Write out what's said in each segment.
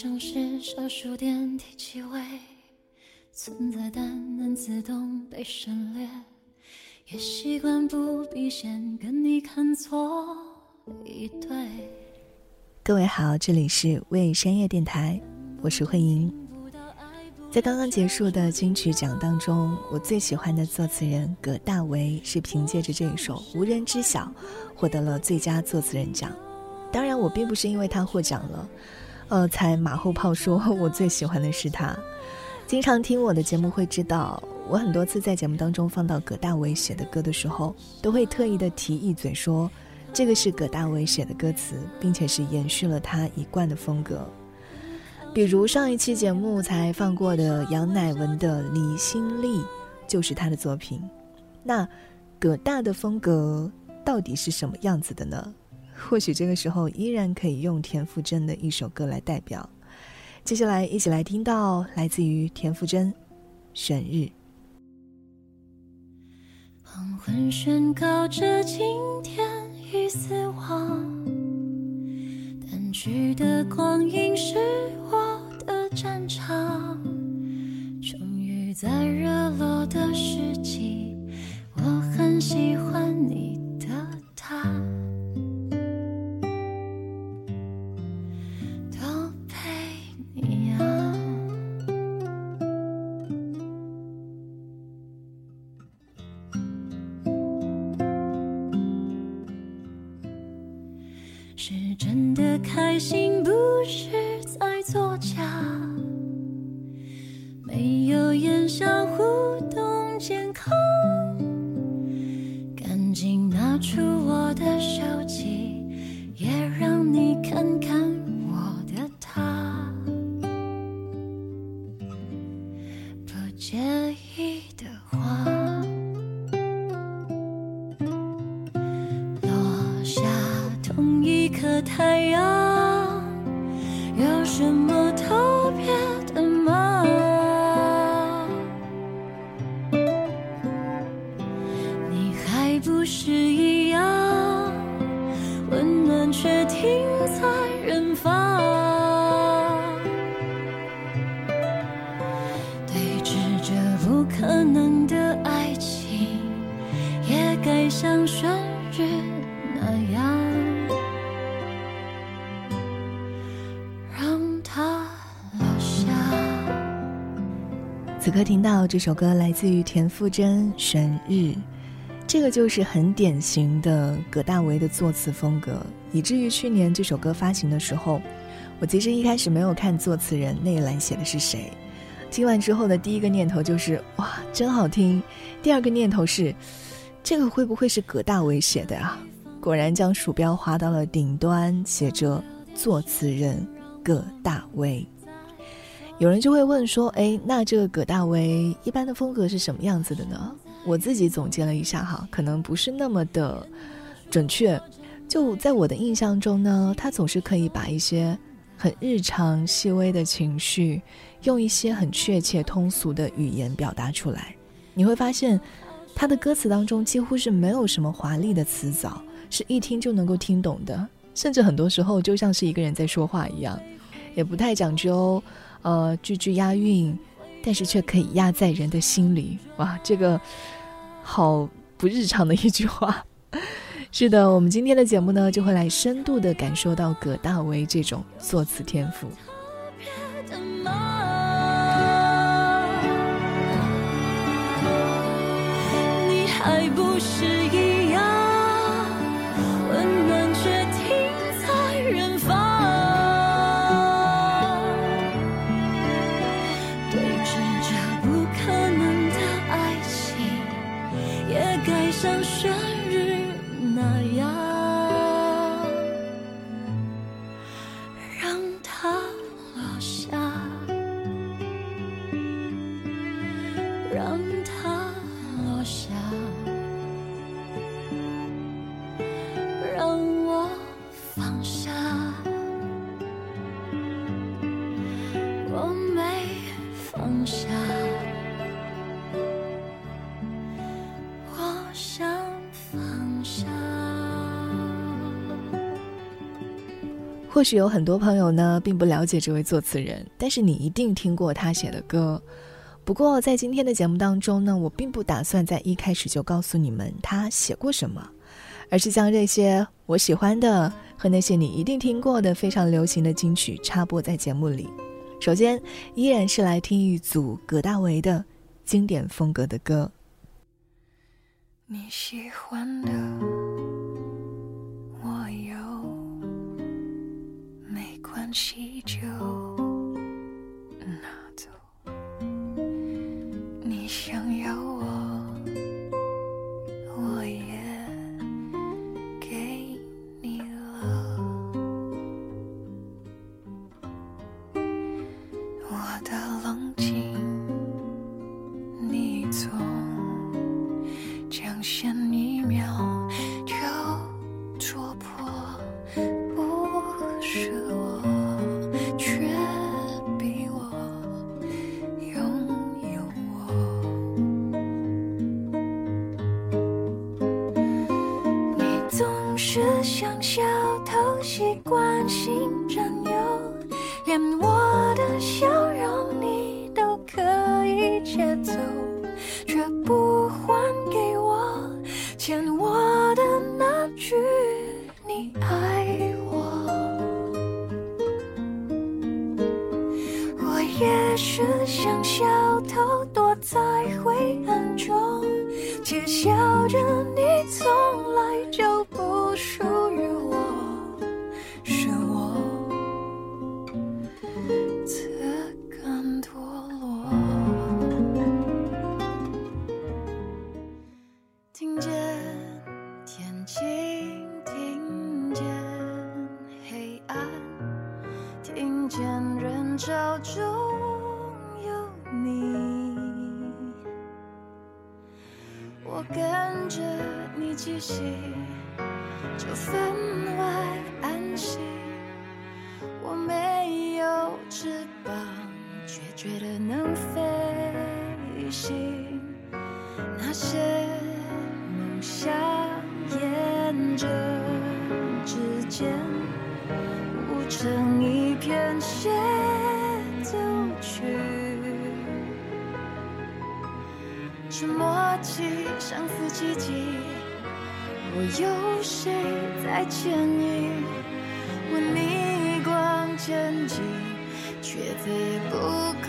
像是小数点提起位，存在但能自动被省略，也习惯不必先跟你看错一对。各位好，这里是为深夜电台，我是慧莹。在刚刚结束的金曲奖当中，我最喜欢的作词人葛大为是凭借着这一首《无人知晓》获得了最佳作词人奖。当然，我并不是因为他获奖了，呃，才马后炮说 我最喜欢的是他。经常听我的节目会知道，我很多次在节目当中放到葛大为写的歌的时候，都会特意的提一嘴说，这个是葛大为写的歌词，并且是延续了他一贯的风格。比如上一期节目才放过的杨乃文的《离心力》，就是他的作品。那葛大的风格到底是什么样子的呢？或许这个时候依然可以用田馥甄的一首歌来代表。接下来一起来听到来自于田馥甄《选日》。黄昏宣告着今天已死亡，淡去的光阴是我的。战场，终于在热落的时机，我很喜欢你的他，心，是一样，温暖却停在远方。对峙着不可能的爱情，也该像旋日那样，让它落下。此刻听到这首歌，来自于田馥甄《旋日》。这个就是很典型的葛大为的作词风格，以至于去年这首歌发行的时候，我其实一开始没有看作词人那一栏写的是谁，听完之后的第一个念头就是哇，真好听；第二个念头是，这个会不会是葛大为写的啊？果然将鼠标滑到了顶端，写着作词人葛大为。有人就会问说，哎，那这个葛大为一般的风格是什么样子的呢？我自己总结了一下哈，可能不是那么的准确。就在我的印象中呢，他总是可以把一些很日常细微的情绪，用一些很确切通俗的语言表达出来。你会发现，他的歌词当中几乎是没有什么华丽的词藻，是一听就能够听懂的，甚至很多时候就像是一个人在说话一样，也不太讲究呃句句押韵，但是却可以压在人的心里。哇，这个。好不日常的一句话，是的，我们今天的节目呢，就会来深度的感受到葛大为这种作词天赋。你还不是或许有很多朋友呢，并不了解这位作词人，但是你一定听过他写的歌。不过在今天的节目当中呢，我并不打算在一开始就告诉你们他写过什么，而是将这些我喜欢的和那些你一定听过的非常流行的金曲插播在节目里。首先，依然是来听一组葛大为的经典风格的歌。你喜欢的没关系就拿走。你想要我，我也给你了。我的冷静，你总抢先一秒我有谁在牵引？我逆光前进，却再也不可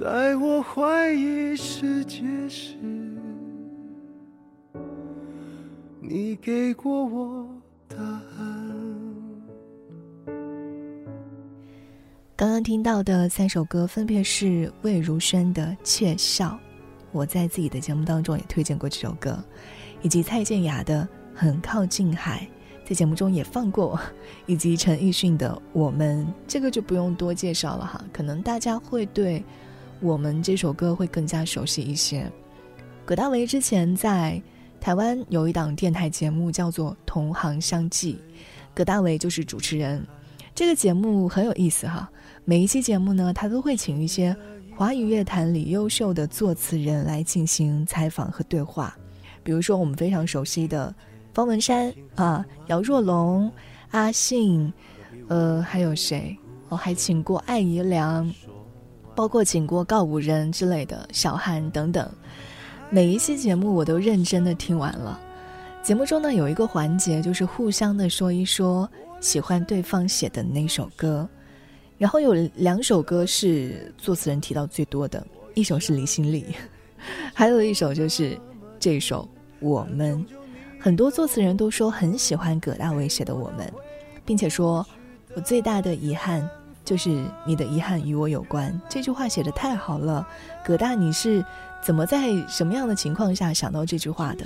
在我怀疑世界时，你给过我答案。刚刚听到的三首歌分别是魏如萱的《窃笑》，我在自己的节目当中也推荐过这首歌，以及蔡健雅的《很靠近海》，在节目中也放过，以及陈奕迅的《我们》，这个就不用多介绍了哈，可能大家会对《我们》这首歌会更加熟悉一些。葛大为之前在台湾有一档电台节目叫做《同行相忌》，葛大为就是主持人，这个节目很有意思哈。每一期节目呢，他都会请一些华语乐坛里优秀的作词人来进行采访和对话。比如说我们非常熟悉的方文山啊、姚若龙、阿信，呃，还有谁？我还请过艾怡良，包括请过告五人之类的小韩等等。每一期节目我都认真的听完了。节目中呢有一个环节就是互相的说一说喜欢对方写的那首歌。然后有两首歌是作词人提到最多的，一首是李心丽，还有一首就是这首《我们》。很多作词人都说很喜欢葛大为写的《我们》，并且说我最大的遗憾就是你的遗憾与我有关。这句话写的太好了，葛大你是怎么在什么样的情况下想到这句话的？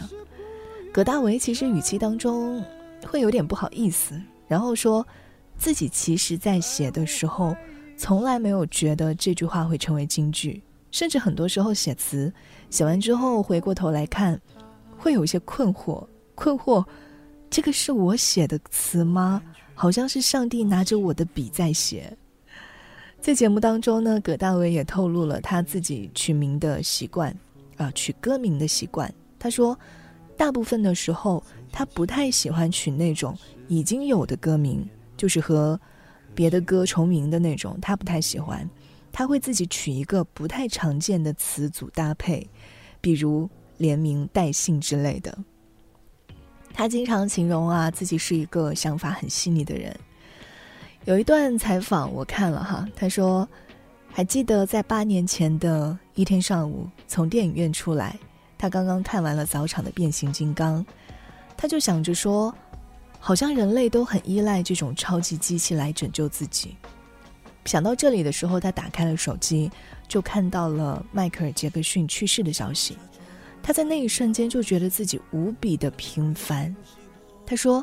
葛大为其实语气当中会有点不好意思，然后说。自己其实，在写的时候，从来没有觉得这句话会成为金句，甚至很多时候写词，写完之后回过头来看，会有一些困惑。困惑，这个是我写的词吗？好像是上帝拿着我的笔在写。在节目当中呢，葛大为也透露了他自己取名的习惯，啊，取歌名的习惯。他说，大部分的时候，他不太喜欢取那种已经有的歌名。就是和别的歌重名的那种，他不太喜欢。他会自己取一个不太常见的词组搭配，比如连名带姓之类的。他经常形容啊，自己是一个想法很细腻的人。有一段采访我看了哈，他说还记得在八年前的一天上午，从电影院出来，他刚刚看完了早场的变形金刚，他就想着说。好像人类都很依赖这种超级机器来拯救自己。想到这里的时候，他打开了手机，就看到了迈克尔·杰克逊去世的消息。他在那一瞬间就觉得自己无比的平凡。他说：“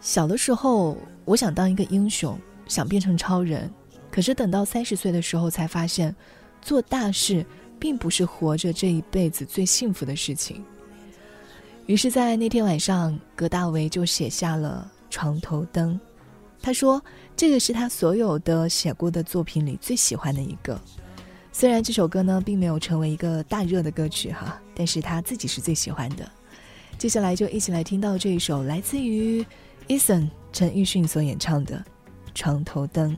小的时候，我想当一个英雄，想变成超人。可是等到三十岁的时候，才发现，做大事并不是活着这一辈子最幸福的事情。”于是，在那天晚上，葛大为就写下了《床头灯》。他说：“这个是他所有的写过的作品里最喜欢的一个。虽然这首歌呢，并没有成为一个大热的歌曲哈，但是他自己是最喜欢的。接下来就一起来听到这一首来自于 Eason 陈奕迅所演唱的《床头灯》。”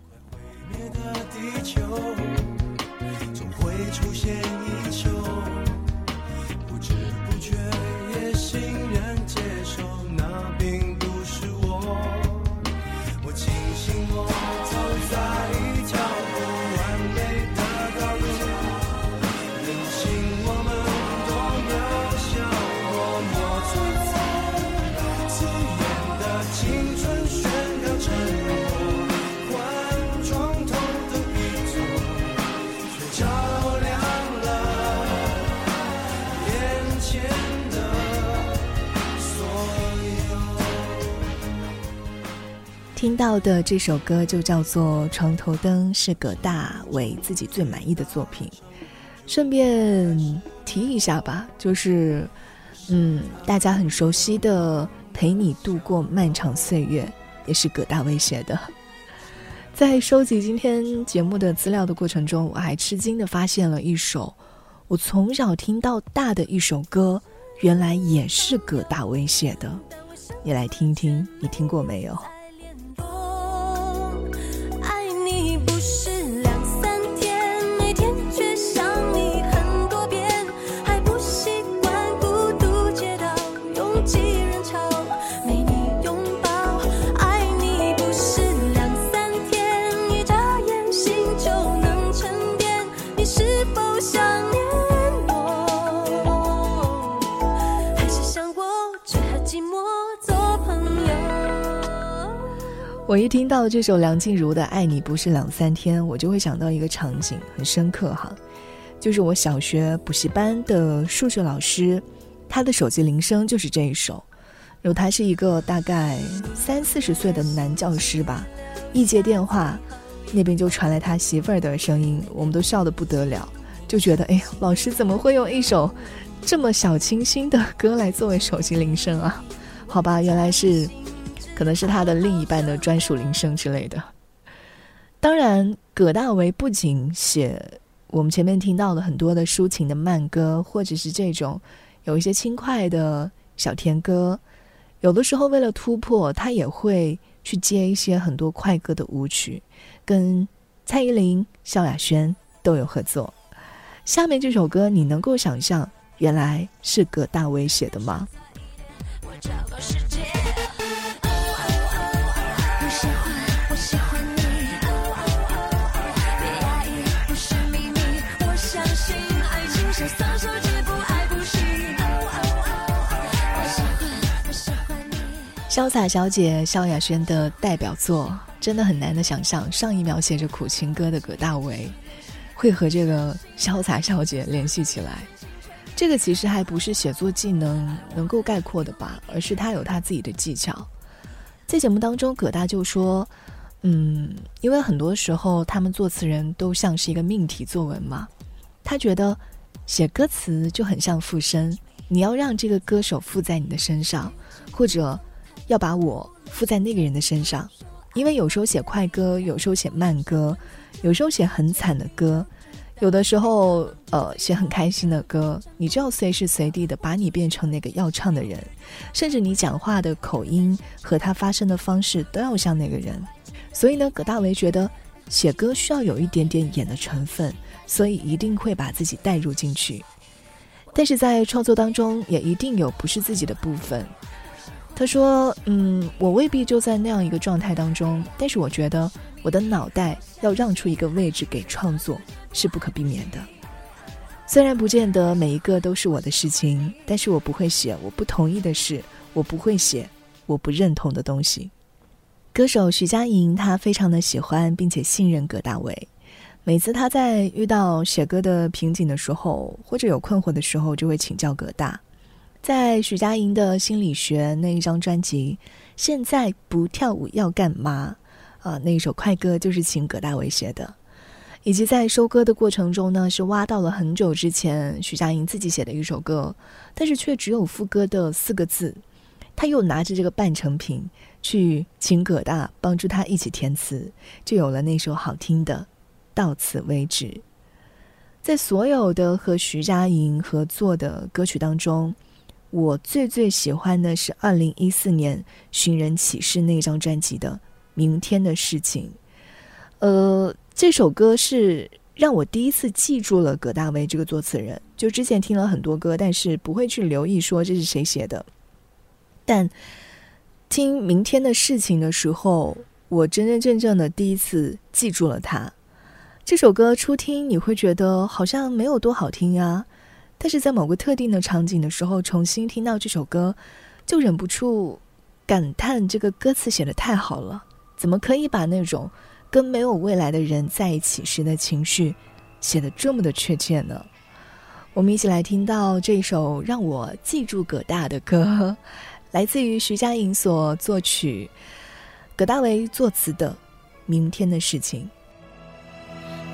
听到的这首歌就叫做《床头灯》，是葛大为自己最满意的作品。顺便提一下吧，就是，嗯，大家很熟悉的《陪你度过漫长岁月》，也是葛大为写的。在收集今天节目的资料的过程中，我还吃惊的发现了一首我从小听到大的一首歌，原来也是葛大为写的。你来听听，你听过没有？我一听到这首梁静茹的《爱你不是两三天》，我就会想到一个场景，很深刻哈，就是我小学补习班的数学老师，他的手机铃声就是这一首。然后他是一个大概三四十岁的男教师吧，一接电话，那边就传来他媳妇儿的声音，我们都笑得不得了，就觉得哎呀，老师怎么会用一首这么小清新的歌来作为手机铃声啊？好吧，原来是。可能是他的另一半的专属铃声之类的。当然，葛大为不仅写我们前面听到了很多的抒情的慢歌，或者是这种有一些轻快的小甜歌，有的时候为了突破，他也会去接一些很多快歌的舞曲，跟蔡依林、萧亚轩都有合作。下面这首歌，你能够想象原来是葛大为写的吗？潇洒小姐萧亚轩的代表作，真的很难的想象，上一秒写着苦情歌的葛大为，会和这个潇洒小姐联系起来。这个其实还不是写作技能能够概括的吧，而是他有他自己的技巧。在节目当中，葛大就说：“嗯，因为很多时候他们作词人都像是一个命题作文嘛，他觉得写歌词就很像附身，你要让这个歌手附在你的身上，或者。”要把我附在那个人的身上，因为有时候写快歌，有时候写慢歌，有时候写很惨的歌，有的时候呃写很开心的歌，你就要随时随地的把你变成那个要唱的人，甚至你讲话的口音和他发声的方式都要像那个人。所以呢，葛大为觉得写歌需要有一点点演的成分，所以一定会把自己带入进去，但是在创作当中也一定有不是自己的部分。他说：“嗯，我未必就在那样一个状态当中，但是我觉得我的脑袋要让出一个位置给创作是不可避免的。虽然不见得每一个都是我的事情，但是我不会写我不同意的事，我不会写我不认同的东西。”歌手徐佳莹，她非常的喜欢并且信任葛大为，每次他在遇到写歌的瓶颈的时候，或者有困惑的时候，就会请教葛大。在许佳莹的心理学那一张专辑，现在不跳舞要干嘛？啊，那一首快歌就是请葛大为写的，以及在收歌的过程中呢，是挖到了很久之前许佳莹自己写的一首歌，但是却只有副歌的四个字，他又拿着这个半成品去请葛大帮助他一起填词，就有了那首好听的《到此为止》。在所有的和徐佳莹合作的歌曲当中。我最最喜欢的是二零一四年《寻人启事》那张专辑的《明天的事情》。呃，这首歌是让我第一次记住了葛大为这个作词人。就之前听了很多歌，但是不会去留意说这是谁写的。但听《明天的事情》的时候，我真真正正的第一次记住了他。这首歌初听你会觉得好像没有多好听呀。但是在某个特定的场景的时候，重新听到这首歌，就忍不住感叹这个歌词写的太好了。怎么可以把那种跟没有未来的人在一起时的情绪写得这么的确切呢？我们一起来听到这首让我记住葛大的歌，来自于徐佳莹所作曲，葛大为作词的《明天的事情》。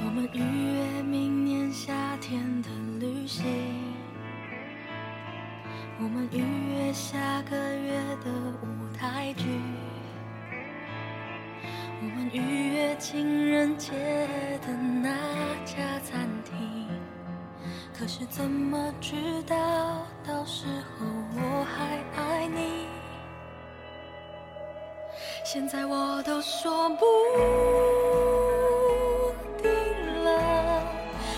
我们预约明下个月的舞台剧，我们预约情人节的那家餐厅。可是怎么知道到时候我还爱你？现在我都说不定了，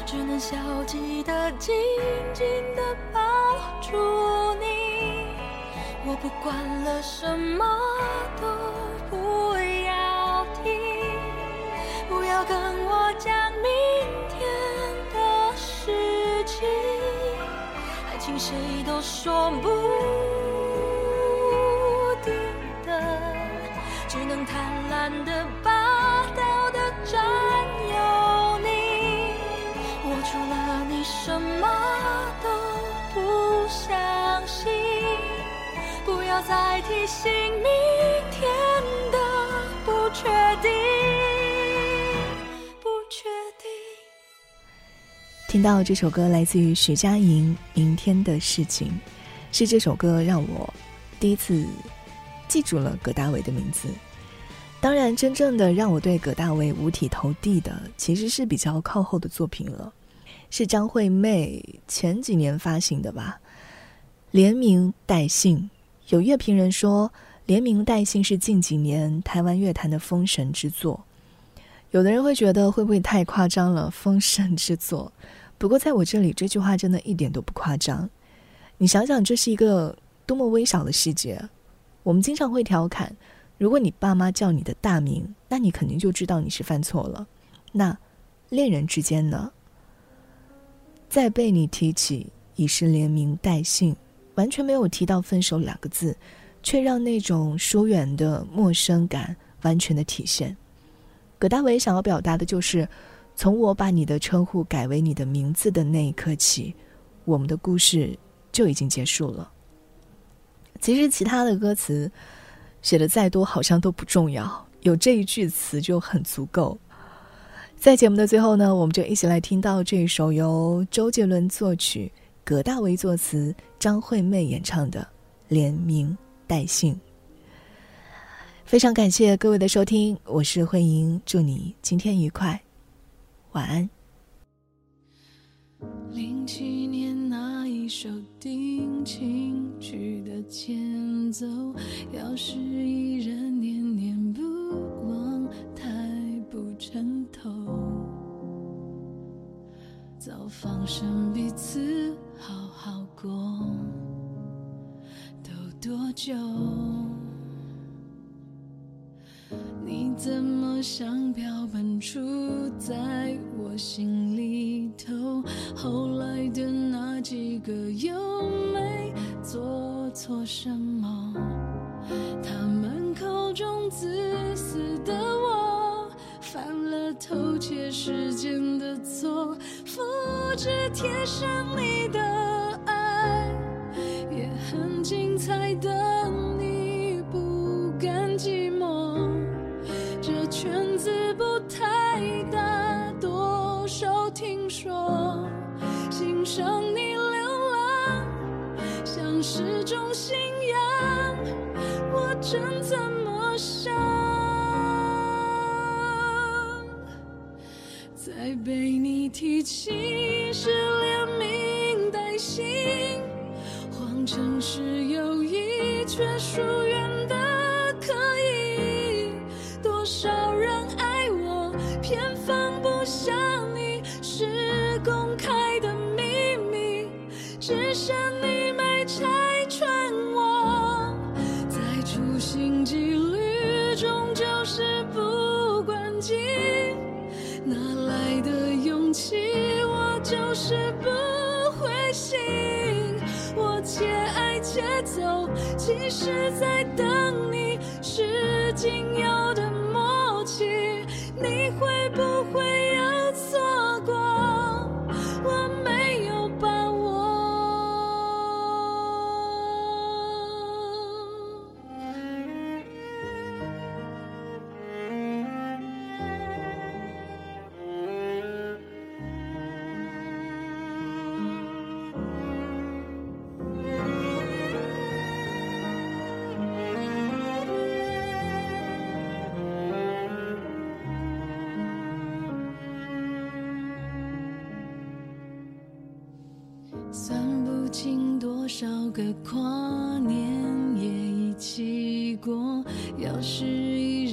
只能消极的紧紧的抱住。我不管了，什么都不要听，不要跟我讲明天的事情，爱情谁都说不定的。只能贪婪的把、在提醒明天的不确定，不确定。听到这首歌来自于徐佳莹《明天的事情》，是这首歌让我第一次。记住了葛大为的名字，当然，真正的让我对葛大为五体投地的，其实是比较靠后的作品了，是张惠妹前几年发行的吧，《连名带姓》。有乐评人说，《连名带姓》是近几年台湾乐坛的封神之作。有的人会觉得会不会太夸张了，封神之作？不过在我这里，这句话真的一点都不夸张。你想想，这是一个多么微小的细节。我们经常会调侃，如果你爸妈叫你的大名，那你肯定就知道你是犯错了。那恋人之间呢？再被你提起，已是连名带姓，完全没有提到分手两个字，却让那种疏远的陌生感完全的体现。葛大为想要表达的就是，从我把你的称呼改为你的名字的那一刻起，我们的故事就已经结束了。其实其他的歌词写的再多，好像都不重要，有这一句词就很足够。在节目的最后呢，我们就一起来听到这首由周杰伦作曲、葛大为作词、张惠妹演唱的《连名带姓》。非常感谢各位的收听，我是慧莹，祝你今天愉快，晚安。零七年那一首定情曲的前奏，要是依然念放生彼此，好好过，都多久？你怎么像标本杵在我心里头？后来的那几个又没做错什么？他们口中自私的，犯了偷窃时间的错，复制贴上你的爱，也很精彩的你不甘寂寞。这圈子不太大，多少听说，欣赏你流浪，像是种信仰。我真怎么提起，是连名带姓，谎称是友谊，却疏远的可以。多少人爱我，偏放不下你，是公开的秘密，只剩你没拆穿我。在处心积虑终究是不关己，哪来的放弃？我就是不灰心。我且爱且走，其实在等你，是仅有的。默契。你会算不清多少个跨年夜一起过，要是一。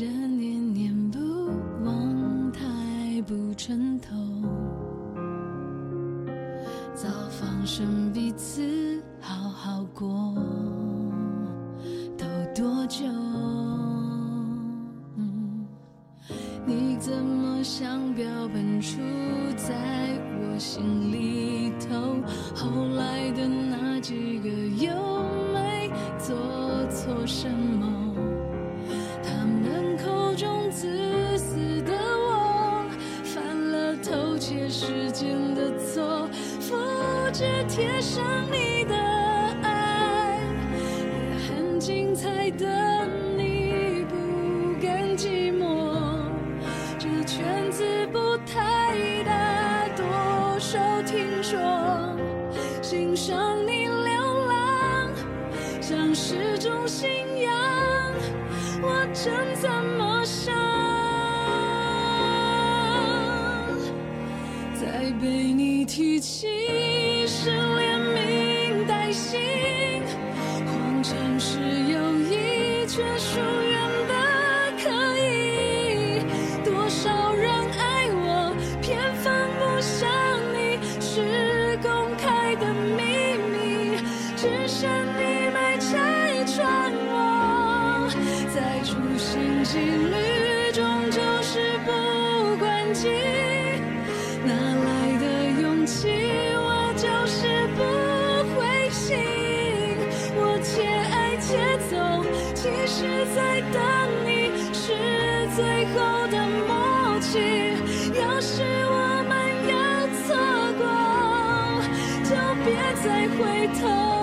圈子不太大，多少听说，欣赏你流浪，像是种信仰，我真怎么想？一直在等你是最后的默契要是我们又错过就别再回头。